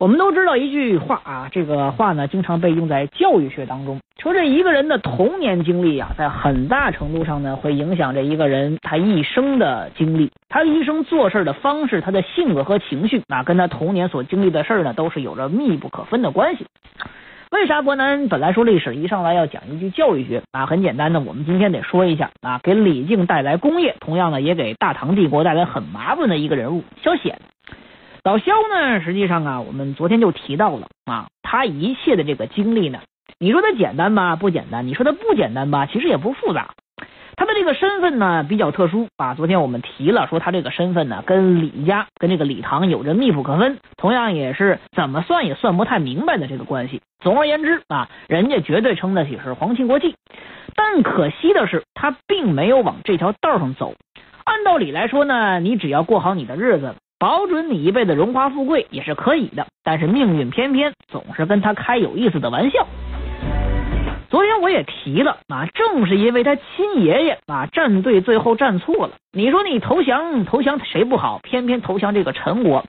我们都知道一句话啊，这个话呢，经常被用在教育学当中，说这一个人的童年经历啊，在很大程度上呢，会影响这一个人他一生的经历，他一生做事的方式，他的性格和情绪啊，跟他童年所经历的事儿呢，都是有着密不可分的关系。为啥伯南本来说历史一上来要讲一句教育学啊？很简单的，我们今天得说一下啊，给李靖带来功业，同样呢，也给大唐帝国带来很麻烦的一个人物萧显。老萧呢，实际上啊，我们昨天就提到了啊，他一切的这个经历呢，你说他简单吧，不简单；你说他不简单吧，其实也不复杂。他的这个身份呢比较特殊啊，昨天我们提了，说他这个身份呢跟李家、跟这个李唐有着密不可分，同样也是怎么算也算不太明白的这个关系。总而言之啊，人家绝对称得起是皇亲国戚，但可惜的是，他并没有往这条道上走。按道理来说呢，你只要过好你的日子。保准你一辈子荣华富贵也是可以的，但是命运偏偏总是跟他开有意思的玩笑。昨天我也提了啊，正是因为他亲爷爷啊站队最后站错了，你说你投降投降谁不好，偏偏投降这个陈国。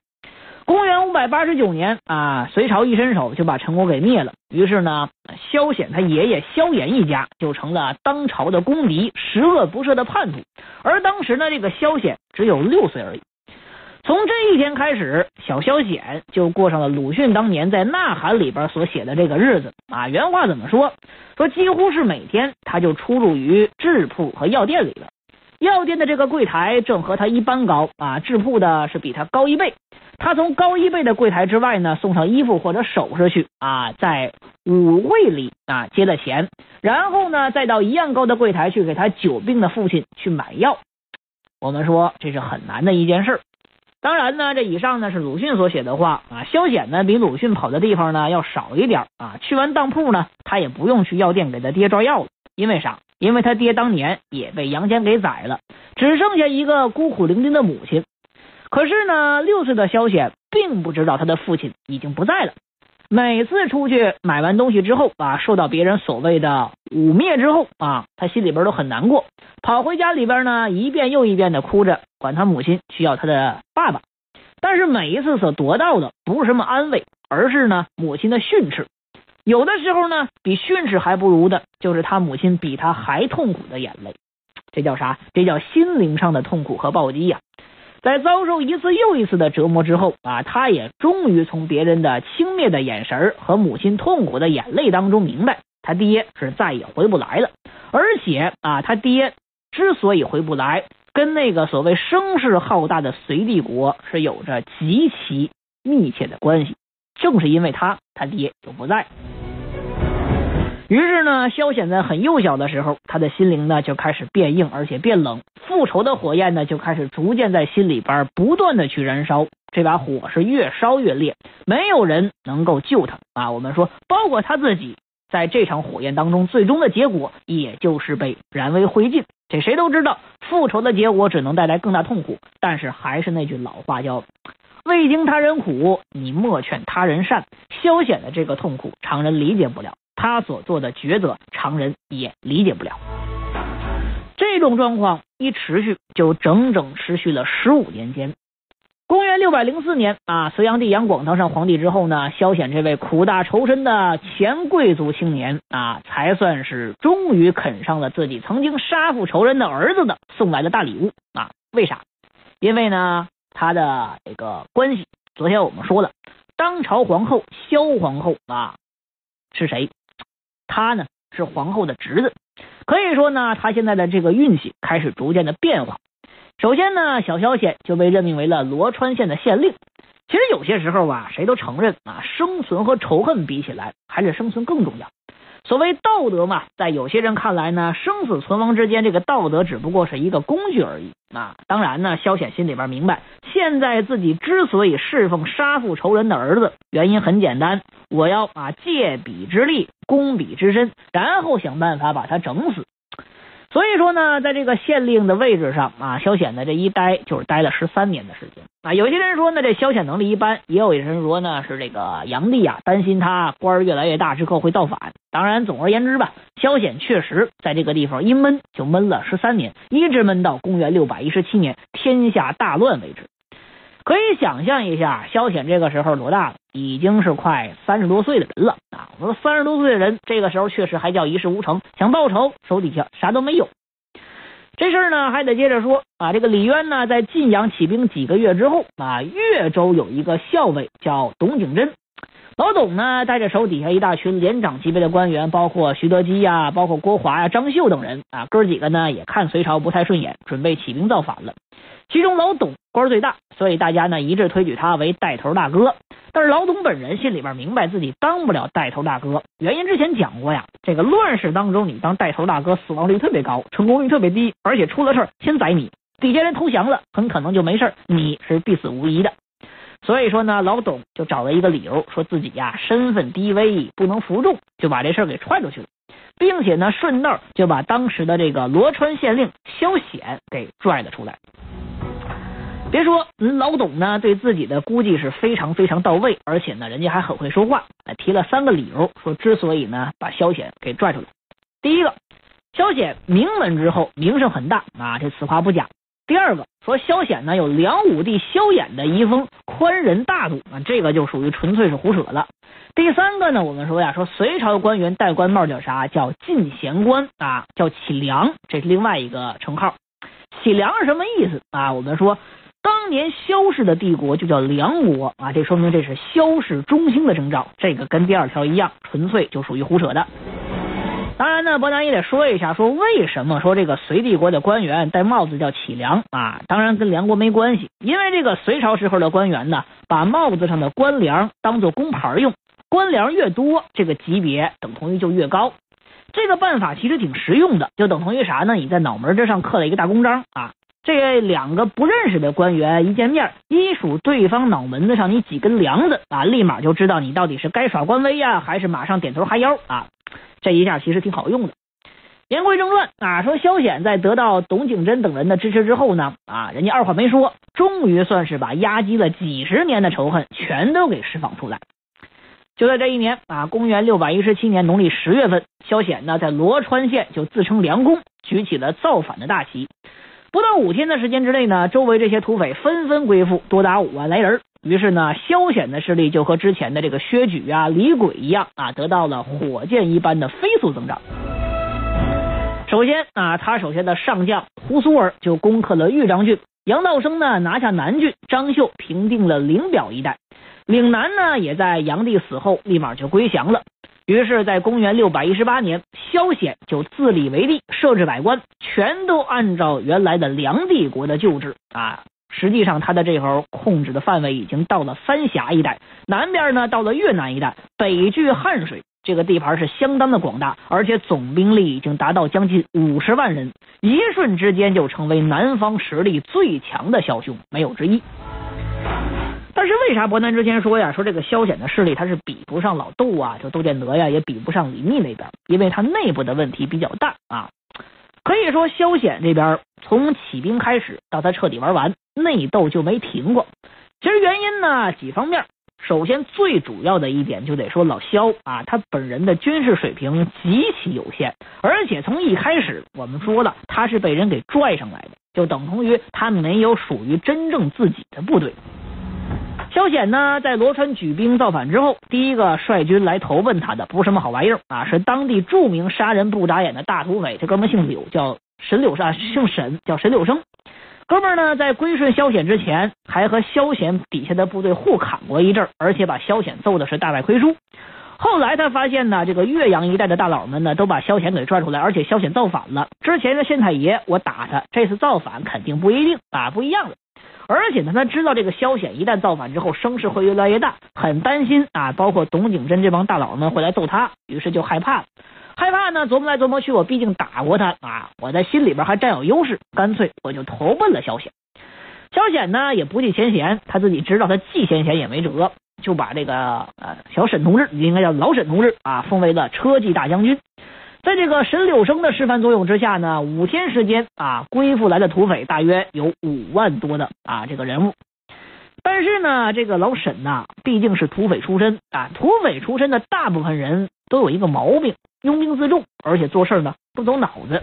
公元五百八十九年啊，隋朝一伸手就把陈国给灭了，于是呢，萧显他爷爷萧衍一家就成了当朝的公敌，十恶不赦的叛徒。而当时呢，这个萧显只有六岁而已。从这一天开始，小萧显就过上了鲁迅当年在《呐喊》里边所写的这个日子啊。原话怎么说？说几乎是每天他就出入于制铺和药店里了。药店的这个柜台正和他一般高啊，制铺的是比他高一倍。他从高一倍的柜台之外呢，送上衣服或者首饰去啊，在五位里啊接了钱，然后呢，再到一样高的柜台去给他久病的父亲去买药。我们说这是很难的一件事。当然呢，这以上呢是鲁迅所写的话啊。萧显呢比鲁迅跑的地方呢要少一点啊。去完当铺呢，他也不用去药店给他爹抓药了，因为啥？因为他爹当年也被杨坚给宰了，只剩下一个孤苦伶仃的母亲。可是呢，六岁的萧显并不知道他的父亲已经不在了。每次出去买完东西之后啊，受到别人所谓的污蔑之后啊，他心里边都很难过，跑回家里边呢，一遍又一遍的哭着，管他母亲需要他的爸爸。但是每一次所得到的不是什么安慰，而是呢母亲的训斥。有的时候呢，比训斥还不如的，就是他母亲比他还痛苦的眼泪。这叫啥？这叫心灵上的痛苦和暴击呀！在遭受一次又一次的折磨之后啊，他也终于从别人的轻蔑的眼神和母亲痛苦的眼泪当中明白，他爹是再也回不来了。而且啊，他爹之所以回不来，跟那个所谓声势浩大的隋帝国是有着极其密切的关系。正是因为他，他爹就不在。于是呢，萧显在很幼小的时候，他的心灵呢就开始变硬，而且变冷。复仇的火焰呢就开始逐渐在心里边不断的去燃烧。这把火是越烧越烈，没有人能够救他啊！我们说，包括他自己，在这场火焰当中，最终的结果也就是被燃为灰烬。这谁都知道，复仇的结果只能带来更大痛苦。但是还是那句老话，叫“未经他人苦，你莫劝他人善”。萧显的这个痛苦，常人理解不了。他所做的抉择，常人也理解不了。这种状况一持续，就整整持续了十五年间。公元六百零四年啊，隋炀帝杨广当上皇帝之后呢，萧显这位苦大仇深的前贵族青年啊，才算是终于啃上了自己曾经杀父仇人的儿子的送来的大礼物啊。为啥？因为呢，他的这个关系，昨天我们说了，当朝皇后萧皇后啊，是谁？他呢是皇后的侄子，可以说呢，他现在的这个运气开始逐渐的变化。首先呢，小萧显就被任命为了罗川县的县令。其实有些时候啊，谁都承认啊，生存和仇恨比起来，还是生存更重要。所谓道德嘛，在有些人看来呢，生死存亡之间，这个道德只不过是一个工具而已啊。当然呢，萧显心里边明白，现在自己之所以侍奉杀父仇人的儿子，原因很简单，我要啊借彼之力攻彼之身，然后想办法把他整死。所以说呢，在这个县令的位置上啊，萧显呢这一待就是待了十三年的时间啊。有些人说呢，这萧显能力一般；也有人说呢，是这个炀帝啊担心他官越来越大之后会造反。当然，总而言之吧，萧显确实在这个地方一闷就闷了十三年，一直闷到公元六百一十七年天下大乱为止。可以想象一下，萧显这个时候多大了？已经是快三十多岁的人了啊！我说三十多岁的人，这个时候确实还叫一事无成，想报仇，手底下啥都没有。这事儿呢，还得接着说啊。这个李渊呢，在晋阳起兵几个月之后啊，越州有一个校尉叫董景真。老董呢，带着手底下一大群连长级别的官员，包括徐德基呀，包括郭华呀、张秀等人啊，哥几个呢也看隋朝不太顺眼，准备起兵造反了。其中老董官最大，所以大家呢一致推举他为带头大哥。但是老董本人心里边明白自己当不了带头大哥，原因之前讲过呀。这个乱世当中，你当带头大哥，死亡率特别高，成功率特别低，而且出了事儿先宰你，底下人投降了，很可能就没事儿你是必死无疑的。所以说呢，老董就找了一个理由，说自己呀身份低微，不能服众，就把这事儿给踹出去了，并且呢顺道就把当时的这个罗川县令萧显给拽了出来。别说嗯老董呢对自己的估计是非常非常到位，而且呢人家还很会说话，提了三个理由，说之所以呢把萧显给拽出来，第一个，萧显名门之后，名声很大啊，这此话不假。第二个说萧显呢有梁武帝萧衍的遗风，宽仁大度啊，这个就属于纯粹是胡扯了。第三个呢，我们说呀，说隋朝的官员戴官帽叫啥？叫进贤官啊，叫启良，这是另外一个称号。启良是什么意思啊？我们说当年萧氏的帝国就叫梁国啊，这说明这是萧氏中兴的征兆。这个跟第二条一样，纯粹就属于胡扯的。当然呢，伯南也得说一下，说为什么说这个隋帝国的官员戴帽子叫启良啊？当然跟梁国没关系，因为这个隋朝时候的官员呢，把帽子上的官梁当做工牌用，官梁越多，这个级别等同于就越高。这个办法其实挺实用的，就等同于啥呢？你在脑门之上刻了一个大公章啊，这两个不认识的官员一见面，一数对方脑门子上你几根梁子啊，立马就知道你到底是该耍官威呀，还是马上点头哈腰啊。这一下其实挺好用的。言归正传啊，说萧显在得到董景真等人的支持之后呢，啊，人家二话没说，终于算是把压积了几十年的仇恨全都给释放出来。就在这一年啊，公元六百一十七年农历十月份，萧显呢在罗川县就自称梁公，举起了造反的大旗。不到五天的时间之内呢，周围这些土匪纷纷归附，多达五万来人。于是呢，萧显的势力就和之前的这个薛举啊、李轨一样啊，得到了火箭一般的飞速增长。首先啊，他手下的上将胡苏儿就攻克了豫章郡，杨道生呢拿下南郡，张绣平定了灵表一带，岭南呢也在炀帝死后立马就归降了。于是，在公元六百一十八年，萧显就自立为帝，设置百官，全都按照原来的梁帝国的旧制啊。实际上，他的这会控制的范围已经到了三峡一带，南边呢到了越南一带，北距汉水，这个地盘是相当的广大，而且总兵力已经达到将近五十万人，一瞬之间就成为南方实力最强的枭雄，没有之一。但是为啥伯南之前说呀，说这个萧显的势力他是比不上老窦啊，就窦建德呀，也比不上李密那边，因为他内部的问题比较大啊。可以说萧显这边从起兵开始到他彻底玩完，内斗就没停过。其实原因呢几方面，首先最主要的一点就得说老萧啊，他本人的军事水平极其有限，而且从一开始我们说了，他是被人给拽上来的，就等同于他没有属于真正自己的部队。萧显呢，在罗川举兵造反之后，第一个率军来投奔他的不是什么好玩意儿啊，是当地著名杀人不眨眼的大土匪。这哥们姓柳，叫沈柳山，姓沈，叫沈柳生。哥们呢，在归顺萧显之前，还和萧显底下的部队互砍过一阵，而且把萧显揍的是大败亏输。后来他发现呢，这个岳阳一带的大佬们呢，都把萧显给拽出来，而且萧显造反了。之前的县太爷我打他，这次造反肯定不一定啊，不一样了。而且呢，他知道这个萧显一旦造反之后，声势会越来越大，很担心啊。包括董景珍这帮大佬们会来揍他，于是就害怕了。害怕呢，琢磨来琢磨去，我毕竟打过他啊，我在心里边还占有优势，干脆我就投奔了萧显。萧显呢也不计前嫌，他自己知道他计前嫌也没辙，就把这个呃小沈同志，应该叫老沈同志啊，封为了车骑大将军。在这个沈柳生的示范作用之下呢，五天时间啊，归附来的土匪大约有五万多的啊这个人物。但是呢，这个老沈呐，毕竟是土匪出身啊，土匪出身的大部分人都有一个毛病，拥兵自重，而且做事呢不走脑子。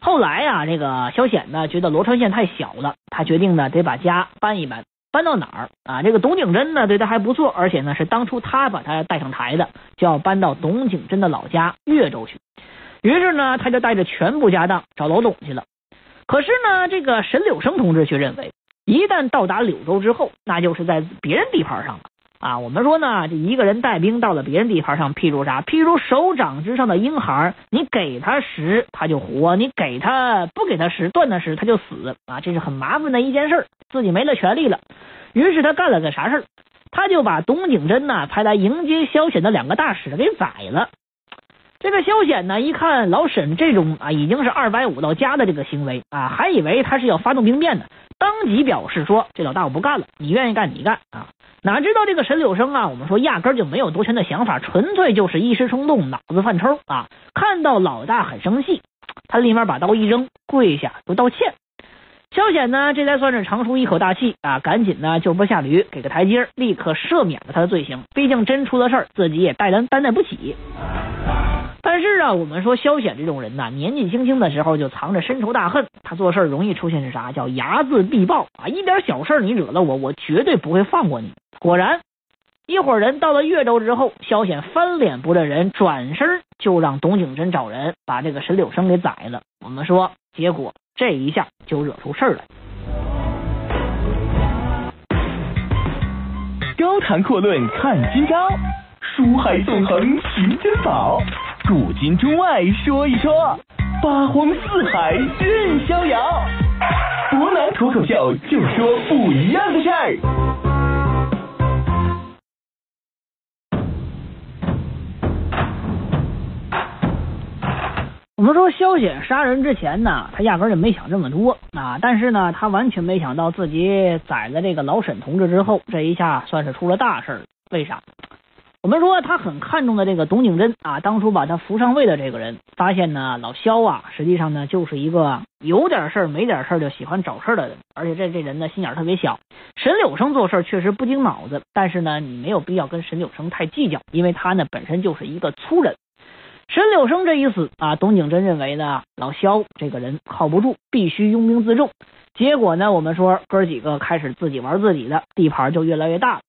后来呀，这个萧显呢觉得罗川县太小了，他决定呢得把家搬一搬，搬到哪儿啊？这个董景珍呢对他还不错，而且呢是当初他把他带上台的，就要搬到董景珍的老家岳州去。于是呢，他就带着全部家当找老董去了。可是呢，这个沈柳生同志却认为，一旦到达柳州之后，那就是在别人地盘上了。啊，我们说呢，这一个人带兵到了别人地盘上，譬如啥？譬如手掌之上的婴孩，你给他食他就活，你给他不给他食断他食他就死啊，这是很麻烦的一件事自己没了权利了。于是他干了个啥事儿？他就把董景珍呢派来迎接萧显的两个大使给宰了。这个萧显呢一看老沈这种啊已经是二百五到家的这个行为啊，还以为他是要发动兵变的，当即表示说：“这老大我不干了，你愿意干你干啊。”哪知道这个沈柳生啊，我们说压根就没有夺权的想法，纯粹就是一时冲动，脑子犯抽啊！看到老大很生气，他立马把刀一扔，跪下就道歉。萧显呢，这才算是长舒一口大气啊，赶紧呢就坡下驴，给个台阶，立刻赦免了他的罪行。毕竟真出了事儿，自己也担担担待不起。但是啊，我们说萧显这种人呐，年纪轻轻的时候就藏着深仇大恨，他做事容易出现是啥？叫睚眦必报啊！一点小事你惹了我，我绝对不会放过你。果然，一伙人到了岳州之后，萧显翻脸不认人，转身就让董景珍找人把这个沈柳生给宰了。我们说，结果这一下就惹出事儿来。高谈阔论看今朝，书海纵横寻珍宝，古今中外说一说，八荒四海任逍遥。博南脱口秀就说不一样的事儿。我们说萧显杀人之前呢，他压根就没想这么多啊。但是呢，他完全没想到自己宰了这个老沈同志之后，这一下算是出了大事为啥？我们说他很看重的这个董景珍啊，当初把他扶上位的这个人，发现呢，老萧啊，实际上呢就是一个有点事儿没点事儿就喜欢找事儿的人，而且这这人呢心眼特别小。沈柳生做事确实不经脑子，但是呢，你没有必要跟沈柳生太计较，因为他呢本身就是一个粗人。沈柳生这一死啊，董景珍认为呢，老萧这个人靠不住，必须拥兵自重。结果呢，我们说哥几个开始自己玩自己的，地盘就越来越大。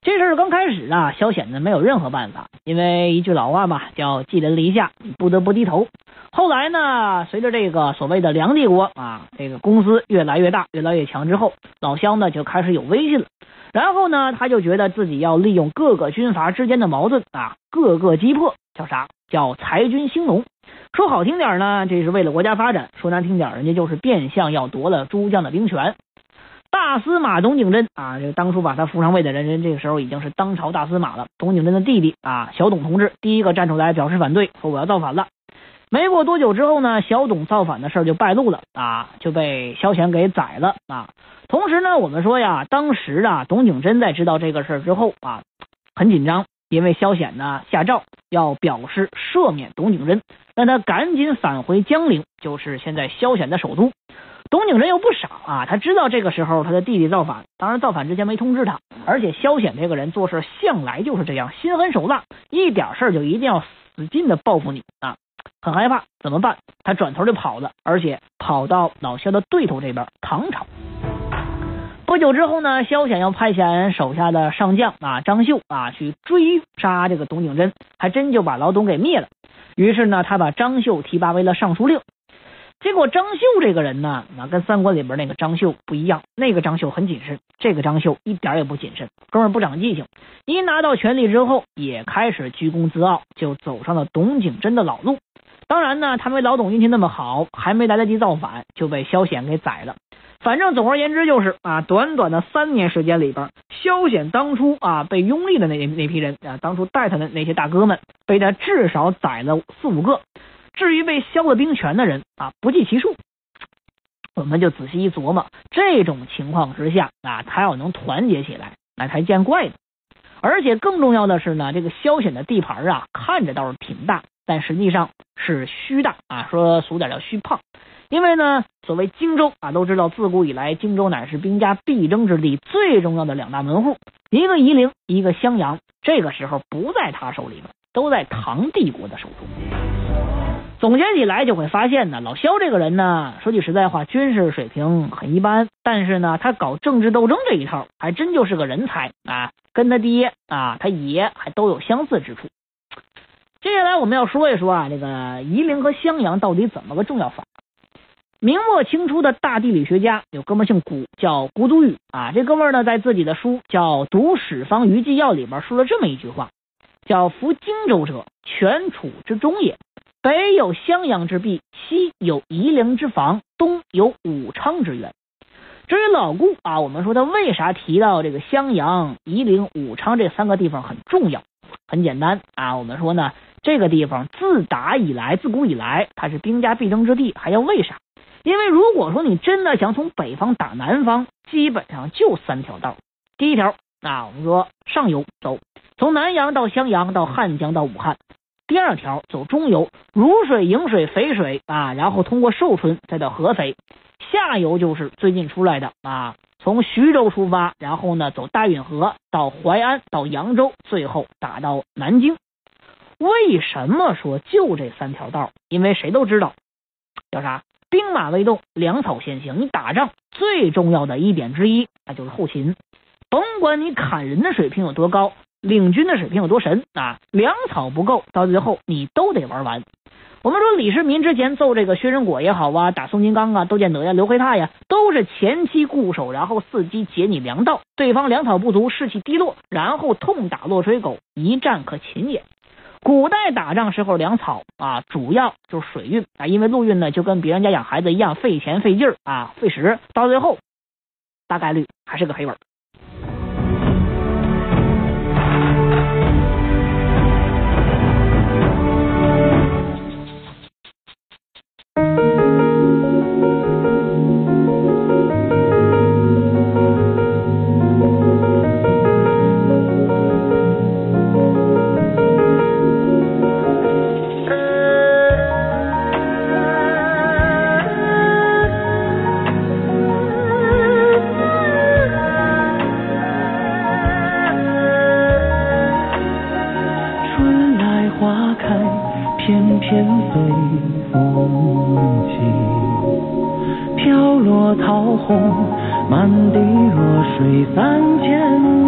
这事儿刚开始啊，萧显呢没有任何办法，因为一句老话嘛，叫寄人篱下，不得不低头。后来呢，随着这个所谓的梁帝国啊，这个公司越来越大，越来越强之后，老萧呢就开始有威信了。然后呢，他就觉得自己要利用各个军阀之间的矛盾啊，各个击破，叫啥？叫裁军兴农，说好听点呢，这是为了国家发展；说难听点，人家就是变相要夺了诸将的兵权。大司马董景珍啊，这个当初把他扶上位的人，人这个时候已经是当朝大司马了。董景珍的弟弟啊，小董同志第一个站出来表示反对，说我要造反了。没过多久之后呢，小董造反的事就败露了啊，就被萧乾给宰了啊。同时呢，我们说呀，当时啊，董景珍在知道这个事之后啊，很紧张。因为萧显呢下诏要表示赦免董景珍，让他赶紧返回江陵，就是现在萧显的首都。董景珍又不傻啊，他知道这个时候他的弟弟造反，当然造反之前没通知他。而且萧显这个人做事向来就是这样，心狠手辣，一点事儿就一定要死劲的报复你啊，很害怕，怎么办？他转头就跑了，而且跑到老萧的对头这边唐朝。不久之后呢，萧显要派遣手下的上将啊张绣啊去追杀这个董景珍，还真就把老董给灭了。于是呢，他把张绣提拔为了尚书令。结果张绣这个人呢，那跟三国里边那个张绣不一样，那个张绣很谨慎，这个张绣一点也不谨慎，哥们不长记性。一拿到权力之后，也开始居功自傲，就走上了董景珍的老路。当然呢，他没老董运气那么好，还没来得及造反，就被萧显给宰了。反正总而言之就是啊，短短的三年时间里边，萧显当初啊被拥立的那那批人啊，当初带他的那些大哥们，被他至少宰了四五个。至于被削了兵权的人啊，不计其数。我们就仔细一琢磨，这种情况之下啊，他要能团结起来，那才见怪呢。而且更重要的是呢，这个萧显的地盘啊，看着倒是挺大，但实际上是虚大啊，说俗点叫虚胖。因为呢，所谓荆州啊，都知道自古以来，荆州乃是兵家必争之地，最重要的两大门户，一个夷陵，一个襄阳。这个时候不在他手里了，都在唐帝国的手中。总结起来就会发现呢，老萧这个人呢，说句实在话，军事水平很一般，但是呢，他搞政治斗争这一套，还真就是个人才啊，跟他爹啊，他爷还都有相似之处。接下来我们要说一说啊，这个夷陵和襄阳到底怎么个重要法？明末清初的大地理学家有哥们姓古，叫古祖宇啊。这哥们呢，在自己的书叫《读史方舆纪要》里边说了这么一句话，叫“夫荆州者，全楚之中也。北有襄阳之壁，西有夷陵之防，东有武昌之源。”至于老顾啊，我们说他为啥提到这个襄阳、夷陵、武昌这三个地方很重要？很简单啊，我们说呢，这个地方自打以来，自古以来，它是兵家必争之地。还要为啥？因为如果说你真的想从北方打南方，基本上就三条道。第一条啊，我们说上游走，从南阳到襄阳，到汉江到武汉；第二条走中游，如水、颍水、肥水啊，然后通过寿春再到合肥；下游就是最近出来的啊，从徐州出发，然后呢走大运河到淮安，到扬州，最后打到南京。为什么说就这三条道？因为谁都知道叫啥？兵马未动，粮草先行。你打仗最重要的一点之一，那就是后勤。甭管你砍人的水平有多高，领军的水平有多神啊，粮草不够，到最后你都得玩完。我们说李世民之前揍这个薛仁果也好啊，打宋金刚啊、窦建德呀、刘惠泰呀，都是前期固守，然后伺机截你粮道。对方粮草不足，士气低落，然后痛打落水狗，一战可擒也。古代打仗时候粮草啊，主要就是水运啊，因为陆运呢就跟别人家养孩子一样费钱费劲儿啊费时，到最后大概率还是个黑本。天随风起飘落桃红满地落水三千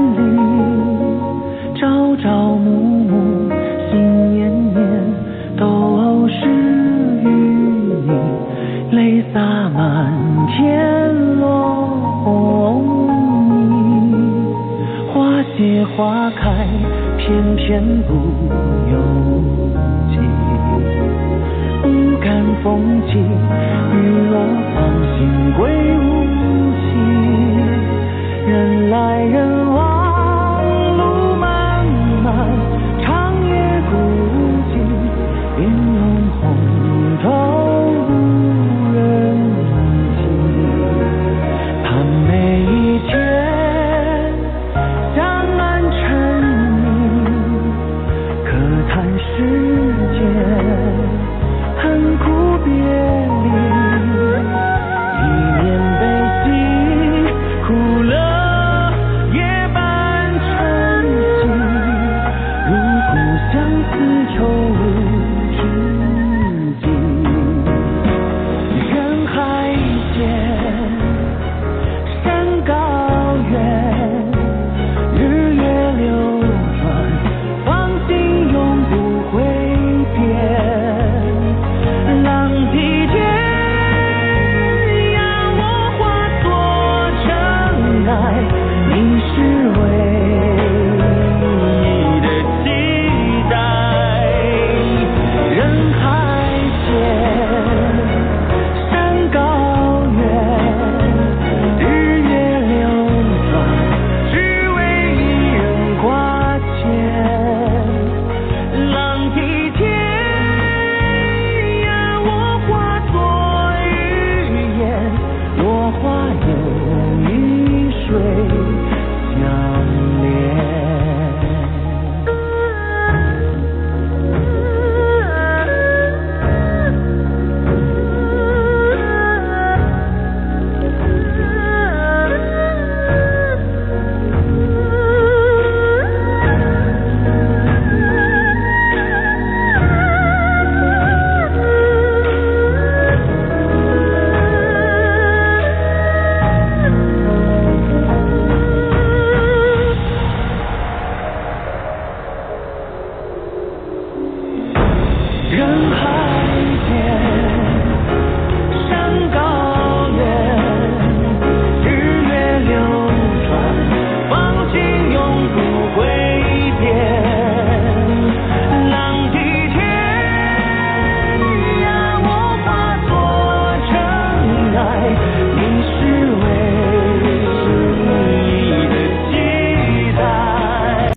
相思愁。